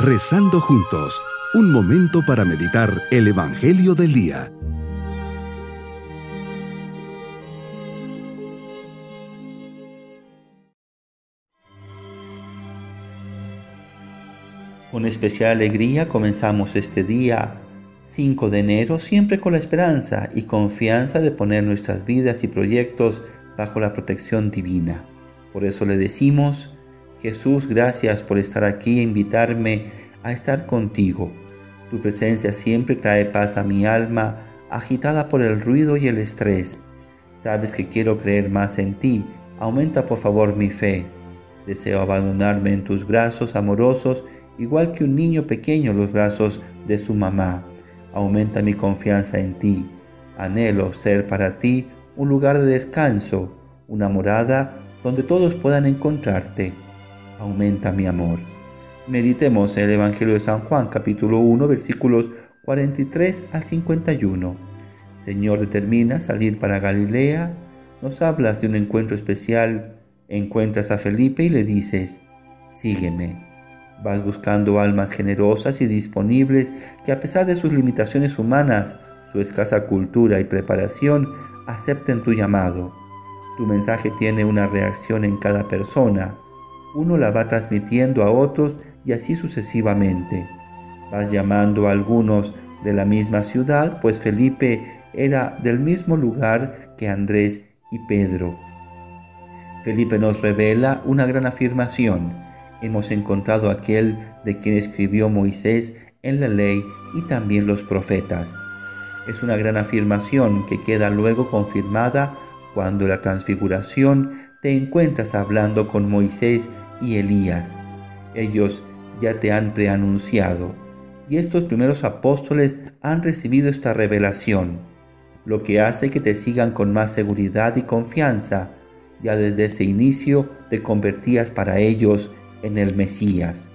Rezando juntos, un momento para meditar el Evangelio del Día. Con especial alegría comenzamos este día 5 de enero siempre con la esperanza y confianza de poner nuestras vidas y proyectos bajo la protección divina. Por eso le decimos, Jesús, gracias por estar aquí e invitarme a estar contigo. Tu presencia siempre trae paz a mi alma, agitada por el ruido y el estrés. Sabes que quiero creer más en ti. Aumenta por favor mi fe. Deseo abandonarme en tus brazos amorosos, igual que un niño pequeño en los brazos de su mamá. Aumenta mi confianza en ti. Anhelo ser para ti un lugar de descanso, una morada donde todos puedan encontrarte. Aumenta mi amor. Meditemos el Evangelio de San Juan, capítulo 1, versículos 43 al 51. Señor, determina salir para Galilea. Nos hablas de un encuentro especial. Encuentras a Felipe y le dices, sígueme. Vas buscando almas generosas y disponibles que a pesar de sus limitaciones humanas, su escasa cultura y preparación, acepten tu llamado. Tu mensaje tiene una reacción en cada persona. Uno la va transmitiendo a otros y así sucesivamente. Vas llamando a algunos de la misma ciudad, pues Felipe era del mismo lugar que Andrés y Pedro. Felipe nos revela una gran afirmación. Hemos encontrado aquel de quien escribió Moisés en la ley y también los profetas. Es una gran afirmación que queda luego confirmada cuando la transfiguración te encuentras hablando con Moisés y Elías. Ellos ya te han preanunciado y estos primeros apóstoles han recibido esta revelación, lo que hace que te sigan con más seguridad y confianza. Ya desde ese inicio te convertías para ellos en el Mesías.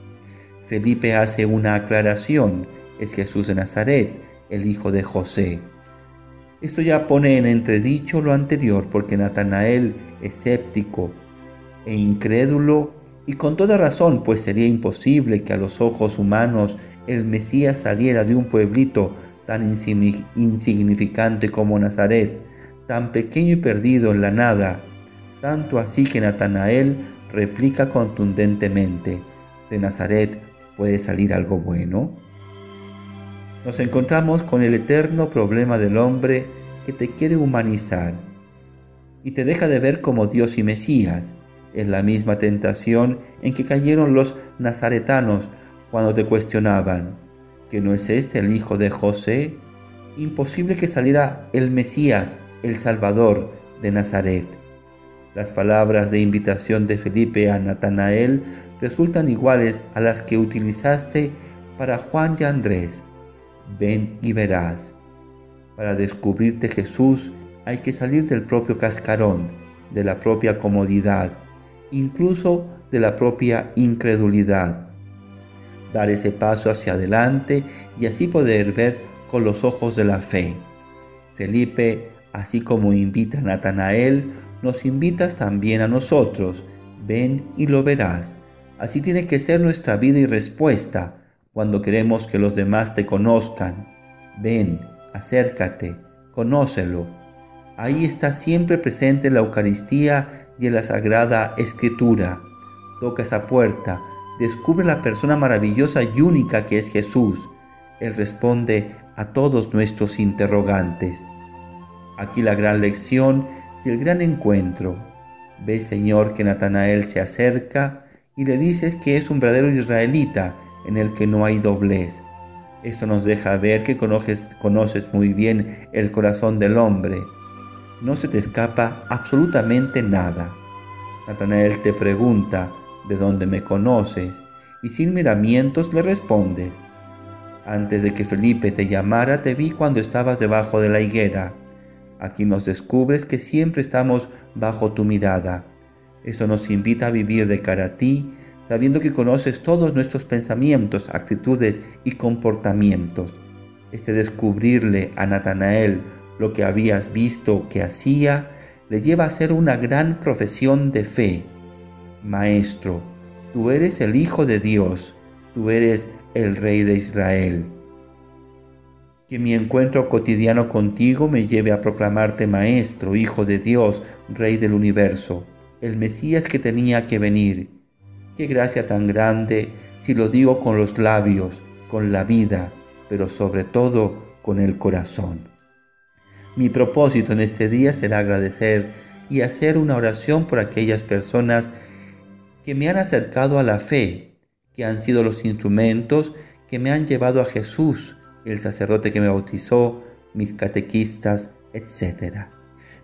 Felipe hace una aclaración, es Jesús de Nazaret, el hijo de José. Esto ya pone en entredicho lo anterior porque Natanael, escéptico e incrédulo, y con toda razón, pues sería imposible que a los ojos humanos el Mesías saliera de un pueblito tan insignificante como Nazaret, tan pequeño y perdido en la nada, tanto así que Natanael replica contundentemente, ¿de Nazaret puede salir algo bueno? nos encontramos con el eterno problema del hombre que te quiere humanizar y te deja de ver como Dios y Mesías. Es la misma tentación en que cayeron los nazaretanos cuando te cuestionaban, ¿que no es este el hijo de José? Imposible que saliera el Mesías, el Salvador de Nazaret. Las palabras de invitación de Felipe a Natanael resultan iguales a las que utilizaste para Juan y Andrés ven y verás. Para descubrirte Jesús hay que salir del propio cascarón, de la propia comodidad, incluso de la propia incredulidad. Dar ese paso hacia adelante y así poder ver con los ojos de la fe. Felipe, así como invita a Natanael, nos invitas también a nosotros. Ven y lo verás. Así tiene que ser nuestra vida y respuesta cuando queremos que los demás te conozcan. Ven, acércate, conócelo. Ahí está siempre presente la Eucaristía y en la Sagrada Escritura. Toca esa puerta, descubre la persona maravillosa y única que es Jesús. Él responde a todos nuestros interrogantes. Aquí la gran lección y el gran encuentro. Ve, Señor, que Natanael se acerca y le dices que es un verdadero israelita en el que no hay doblez. Esto nos deja ver que conoces, conoces muy bien el corazón del hombre. No se te escapa absolutamente nada. Natanael te pregunta, ¿de dónde me conoces? Y sin miramientos le respondes. Antes de que Felipe te llamara, te vi cuando estabas debajo de la higuera. Aquí nos descubres que siempre estamos bajo tu mirada. Esto nos invita a vivir de cara a ti sabiendo que conoces todos nuestros pensamientos, actitudes y comportamientos. Este descubrirle a Natanael lo que habías visto que hacía, le lleva a hacer una gran profesión de fe. Maestro, tú eres el Hijo de Dios, tú eres el Rey de Israel. Que mi encuentro cotidiano contigo me lleve a proclamarte Maestro, Hijo de Dios, Rey del universo, el Mesías que tenía que venir. Qué gracia tan grande si lo digo con los labios, con la vida, pero sobre todo con el corazón. Mi propósito en este día será agradecer y hacer una oración por aquellas personas que me han acercado a la fe, que han sido los instrumentos que me han llevado a Jesús, el sacerdote que me bautizó, mis catequistas, etc.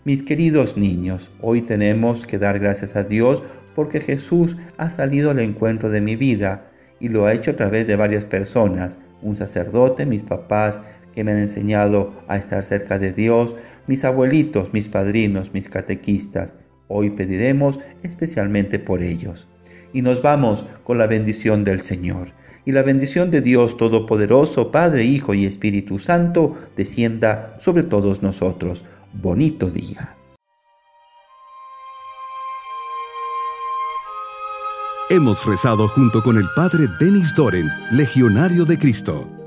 Mis queridos niños, hoy tenemos que dar gracias a Dios porque Jesús ha salido al encuentro de mi vida y lo ha hecho a través de varias personas, un sacerdote, mis papás, que me han enseñado a estar cerca de Dios, mis abuelitos, mis padrinos, mis catequistas. Hoy pediremos especialmente por ellos. Y nos vamos con la bendición del Señor. Y la bendición de Dios Todopoderoso, Padre, Hijo y Espíritu Santo, descienda sobre todos nosotros. Bonito día. Hemos rezado junto con el Padre Denis Doren, Legionario de Cristo.